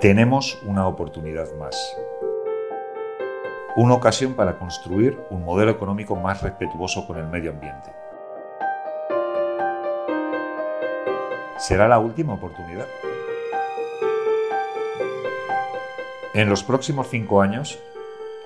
tenemos una oportunidad más. Una ocasión para construir un modelo económico más respetuoso con el medio ambiente. ¿Será la última oportunidad? En los próximos cinco años,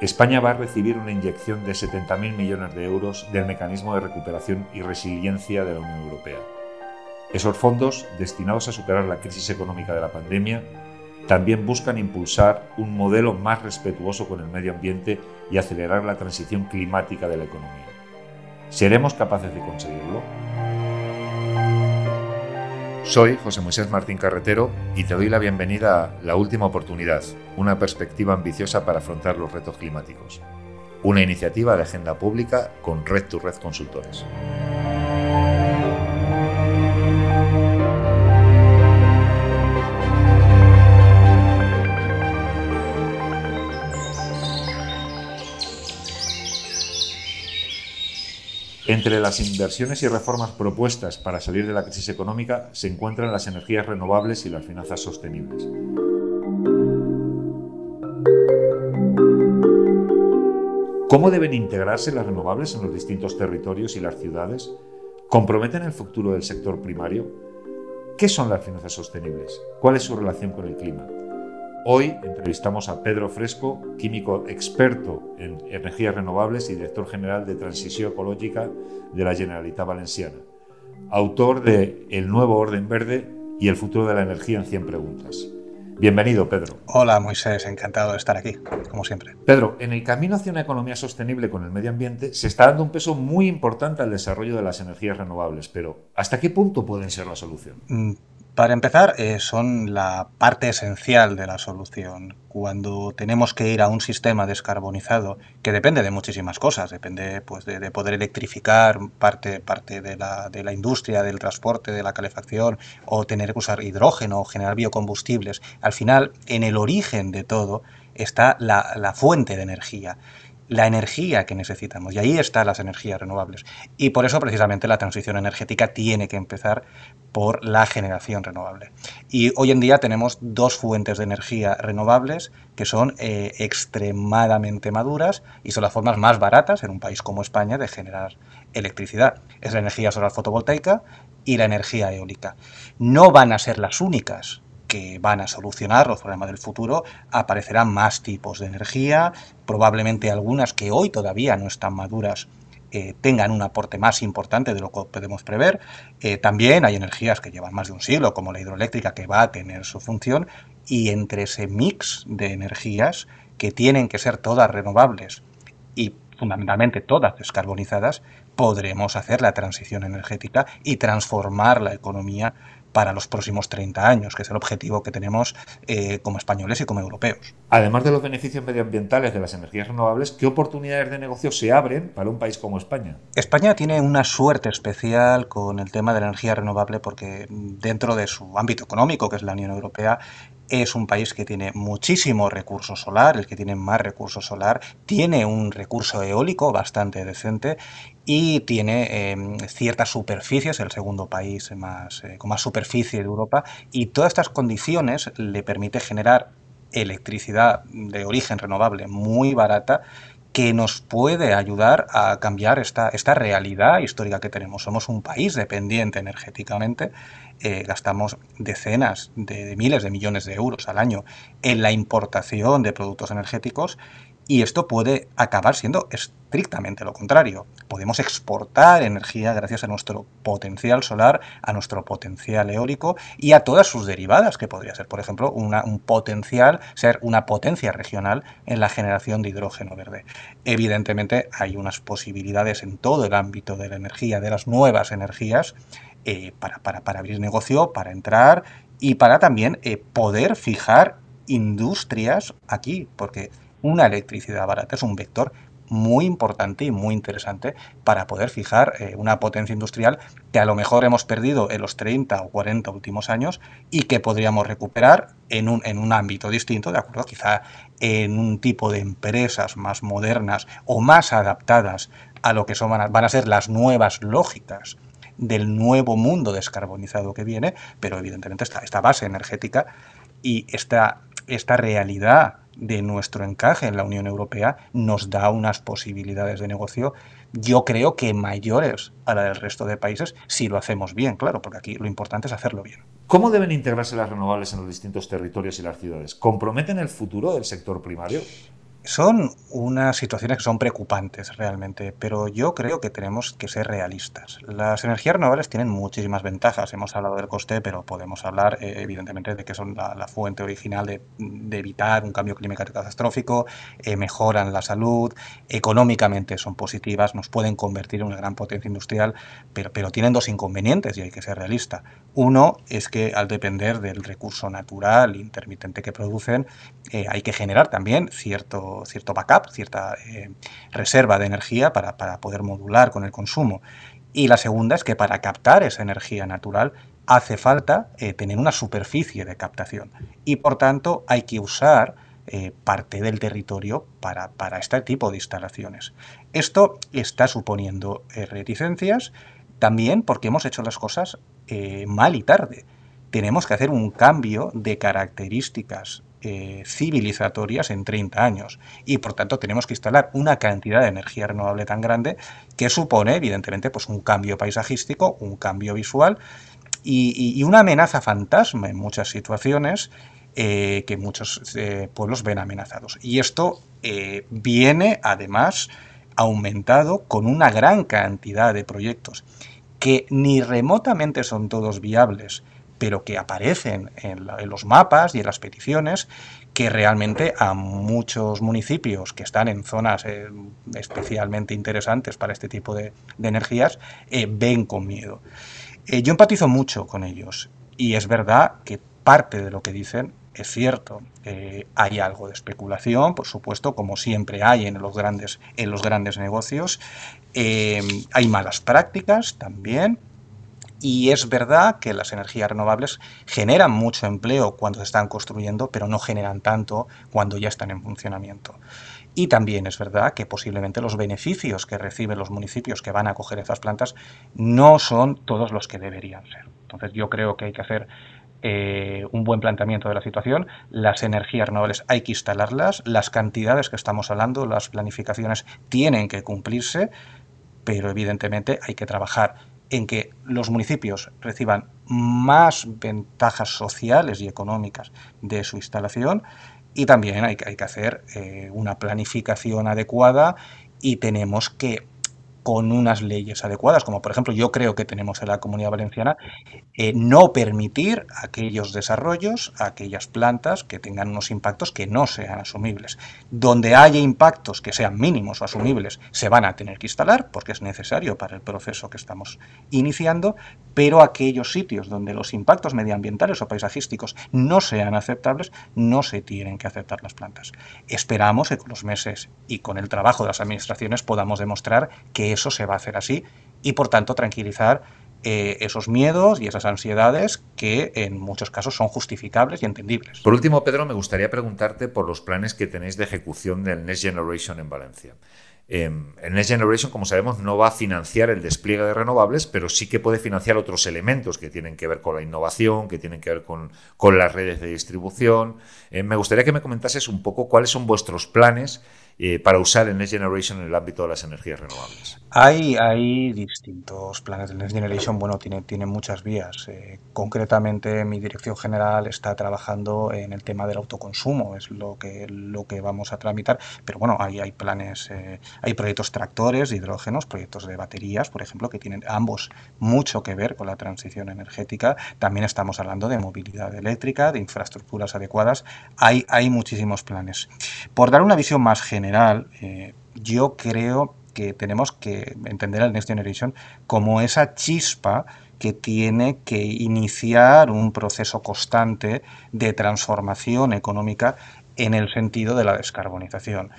España va a recibir una inyección de 70.000 millones de euros del Mecanismo de Recuperación y Resiliencia de la Unión Europea. Esos fondos, destinados a superar la crisis económica de la pandemia, también buscan impulsar un modelo más respetuoso con el medio ambiente y acelerar la transición climática de la economía. ¿Seremos capaces de conseguirlo? Soy José Moisés Martín Carretero y te doy la bienvenida a La Última Oportunidad, una perspectiva ambiciosa para afrontar los retos climáticos. Una iniciativa de agenda pública con Red to Red Consultores. Entre las inversiones y reformas propuestas para salir de la crisis económica se encuentran las energías renovables y las finanzas sostenibles. ¿Cómo deben integrarse las renovables en los distintos territorios y las ciudades? ¿Comprometen el futuro del sector primario? ¿Qué son las finanzas sostenibles? ¿Cuál es su relación con el clima? Hoy entrevistamos a Pedro Fresco, químico experto en energías renovables y director general de Transición Ecológica de la Generalitat Valenciana, autor de El nuevo orden verde y el futuro de la energía en 100 preguntas. Bienvenido, Pedro. Hola, Moisés, encantado de estar aquí, como siempre. Pedro, en el camino hacia una economía sostenible con el medio ambiente se está dando un peso muy importante al desarrollo de las energías renovables, pero ¿hasta qué punto pueden ser la solución? Para empezar, eh, son la parte esencial de la solución. Cuando tenemos que ir a un sistema descarbonizado, que depende de muchísimas cosas, depende pues, de, poder electrificar parte, parte de, la, de la industria, del transporte, de la calefacción, o tener que usar hidrógeno o generar biocombustibles, al final, en el origen de todo está la, la fuente de energía la energía que necesitamos. Y ahí están las energías renovables. Y por eso precisamente la transición energética tiene que empezar por la generación renovable. Y hoy en día tenemos dos fuentes de energía renovables que son eh, extremadamente maduras y son las formas más baratas en un país como España de generar electricidad. Es la energía solar fotovoltaica y la energía eólica. No van a ser las únicas que van a solucionar los problemas del futuro, aparecerán más tipos de energía, probablemente algunas que hoy todavía no están maduras eh, tengan un aporte más importante de lo que podemos prever. Eh, también hay energías que llevan más de un siglo, como la hidroeléctrica, que va a tener su función, y entre ese mix de energías que tienen que ser todas renovables y fundamentalmente todas descarbonizadas, podremos hacer la transición energética y transformar la economía para los próximos 30 años, que es el objetivo que tenemos eh, como españoles y como europeos. Además de los beneficios medioambientales de las energías renovables, ¿qué oportunidades de negocio se abren para un país como España? España tiene una suerte especial con el tema de la energía renovable porque dentro de su ámbito económico, que es la Unión Europea, es un país que tiene muchísimo recurso solar, el que tiene más recurso solar, tiene un recurso eólico bastante decente y tiene em, ciertas superficies, el segundo país eh, con más superficie de Europa, y todas estas condiciones le permite generar electricidad de origen renovable muy barata que nos puede ayudar a cambiar esta, esta realidad histórica que tenemos. Somos un país dependiente energéticamente, eh, gastamos decenas de, miles de millones de euros al año en la importación de productos energéticos y esto puede acabar siendo estrictamente lo contrario. Podemos exportar energía gracias a nuestro potencial solar, a nuestro potencial eólico y a todas sus derivadas, que podría ser, por ejemplo, un potencial, ser una potencia regional en la generación de hidrógeno verde. Evidentemente hay unas posibilidades en todo el ámbito de la energía, de las nuevas energías, eh, para, abrir negocio, para entrar y para también eh, poder fijar industrias aquí, porque una electricidad barata es un vector muy importante y muy interesante para poder fijar eh, una potencia industrial que a lo mejor hemos perdido en los 30 o 40 últimos años y que podríamos recuperar en un, en un ámbito distinto, ¿de acuerdo? Quizá en un tipo de empresas más modernas o más adaptadas a lo que son, van a ser las nuevas lógicas del nuevo mundo descarbonizado que viene, pero evidentemente esta, esta base energética y esta esta realidad de nuestro encaje en la Unión Europea nos da unas posibilidades de negocio, yo creo que mayores a la del resto de países si lo hacemos bien, claro, porque aquí lo importante es hacerlo bien. ¿Cómo deben integrarse las renovables en los distintos territorios y las ciudades? ¿Comprometen el futuro del sector primario? Son unas situaciones que son preocupantes realmente, pero yo creo que tenemos que ser realistas. Las energías renovables tienen muchísimas ventajas. Hemos hablado del coste, pero podemos hablar eh, evidentemente de que son la, fuente original de, evitar un cambio climático catastrófico, eh, mejoran la salud, económicamente son positivas, nos pueden convertir en una gran potencia industrial, pero, pero tienen dos inconvenientes y hay que ser realista. Uno es que al depender del recurso natural intermitente que producen, eh, hay que generar también cierto cierto, backup, cierta eh, reserva de energía para, poder modular con el consumo. Y la segunda es que para captar esa energía natural hace falta eh, tener una superficie de captación y por tanto hay que usar eh, parte del territorio para, para, este tipo de instalaciones. Esto está suponiendo reticencias también porque hemos hecho las cosas mal y tarde. Tenemos que hacer un cambio de características eh, civilizatorias en 30 años y por tanto tenemos que instalar una cantidad de energía renovable tan grande que supone evidentemente pues un cambio paisajístico, un cambio visual y, una amenaza fantasma en muchas situaciones eh, que muchos eh, pueblos ven amenazados. Y esto viene además aumentado con una gran cantidad de proyectos que ni remotamente son todos viables pero que aparecen en, los mapas y en las peticiones, que realmente a muchos municipios que están en zonas eh, especialmente interesantes para este tipo de, energías, eh, ven con miedo. Eh, yo empatizo mucho con ellos y es verdad que parte de lo que dicen es cierto. hay algo de especulación, por supuesto, como siempre hay en los grandes, en los grandes negocios. hay malas prácticas también, y es verdad que las energías renovables generan mucho empleo cuando se están construyendo, pero no generan tanto cuando ya están en funcionamiento. Y también es verdad que posiblemente los beneficios que reciben los municipios que van a coger esas plantas no son todos los que deberían ser. Entonces yo creo que hay que hacer eh, un buen planteamiento de la situación. Las energías renovables hay que instalarlas, las cantidades que estamos hablando, las planificaciones tienen que cumplirse, pero evidentemente hay que trabajar en que los municipios reciban más ventajas sociales y económicas de su instalación y también hay, que hacer eh, una planificación adecuada y tenemos que con unas leyes adecuadas, como por ejemplo yo creo que tenemos en la Comunidad Valenciana, eh, no permitir aquellos desarrollos, aquellas plantas que tengan unos impactos que no sean asumibles. Donde haya impactos que sean mínimos o asumibles, se van a tener que instalar porque es necesario para el proceso que estamos iniciando, pero aquellos sitios donde los impactos medioambientales o paisajísticos no sean aceptables, no se tienen que aceptar las plantas. Esperamos que con los meses y con el trabajo de las administraciones podamos demostrar que eso se va a hacer así y por tanto tranquilizar eh, esos miedos y esas ansiedades que en muchos casos son justificables y entendibles. Por último, Pedro, me gustaría preguntarte por los planes que tenéis de ejecución del Next Generation en Valencia. Em, el Next Generation, como sabemos, no va a financiar el despliegue de renovables, pero sí que puede financiar otros elementos que tienen que ver con la innovación, que tienen que ver con, las redes de distribución. Eh, me gustaría que me comentases un poco cuáles son vuestros planes eh, para usar el Next Generation en el ámbito de las energías renovables? Hay, hay distintos planes del Next Generation, bueno, tiene, tiene muchas vías. Eh, concretamente, mi dirección general está trabajando en el tema del autoconsumo, es lo que, lo que vamos a tramitar, pero bueno, hay, hay planes, eh, hay proyectos tractores de hidrógenos, proyectos de baterías, por ejemplo, que tienen ambos mucho que ver con la transición energética. También estamos hablando de movilidad eléctrica, de infraestructuras adecuadas. Hay, hay muchísimos planes. Por dar una visión más general, general, eh, yo creo que tenemos que entender al Next Generation como esa chispa que tiene que iniciar un proceso constante de transformación económica en el sentido de la descarbonización.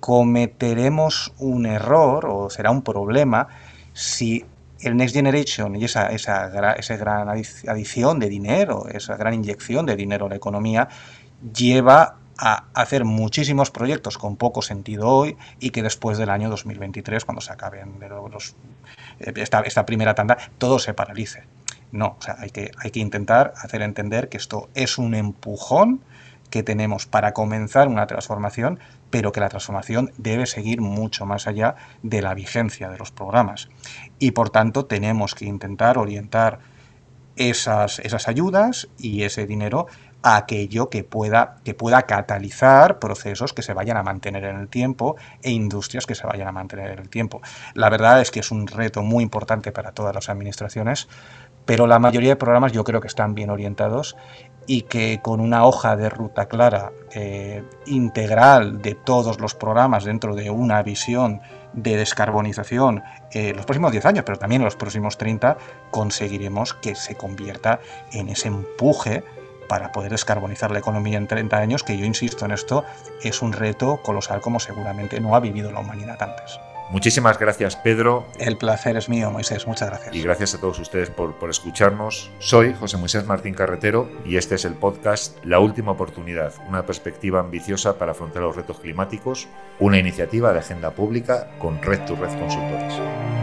Cometeremos un error o será un problema si el Next Generation y esa, esa, esa gran adición de dinero, esa gran inyección de dinero a la economía, lleva a hacer muchísimos proyectos con poco sentido hoy y que después del año 2023, cuando se acaben los, eh, esta, esta, primera tanda, todo se paralice. No, o sea, hay que, hay que intentar hacer entender que esto es un empujón que tenemos para comenzar una transformación, pero que la transformación debe seguir mucho más allá de la vigencia de los programas. Y por tanto tenemos que intentar orientar esas, esas ayudas y ese dinero aquello que pueda, que pueda catalizar procesos que se vayan a mantener en el tiempo e industrias que se vayan a mantener en el tiempo. La verdad es que es un reto muy importante para todas las administraciones, pero la mayoría de programas yo creo que están bien orientados y que con una hoja de ruta clara, eh, integral de todos los programas dentro de una visión de descarbonización en los próximos 10 años, pero también los próximos 30, conseguiremos que se convierta en ese empuje para poder descarbonizar la economía en 30 años, que yo insisto en esto, es un reto colosal como seguramente no ha vivido la humanidad antes. Muchísimas gracias, Pedro. El placer es mío, Moisés. Muchas gracias. Y gracias a todos ustedes por, por, escucharnos. Soy José Moisés Martín Carretero y este es el podcast La Última Oportunidad, una perspectiva ambiciosa para afrontar los retos climáticos, una iniciativa de agenda pública con Red to Red Consultores.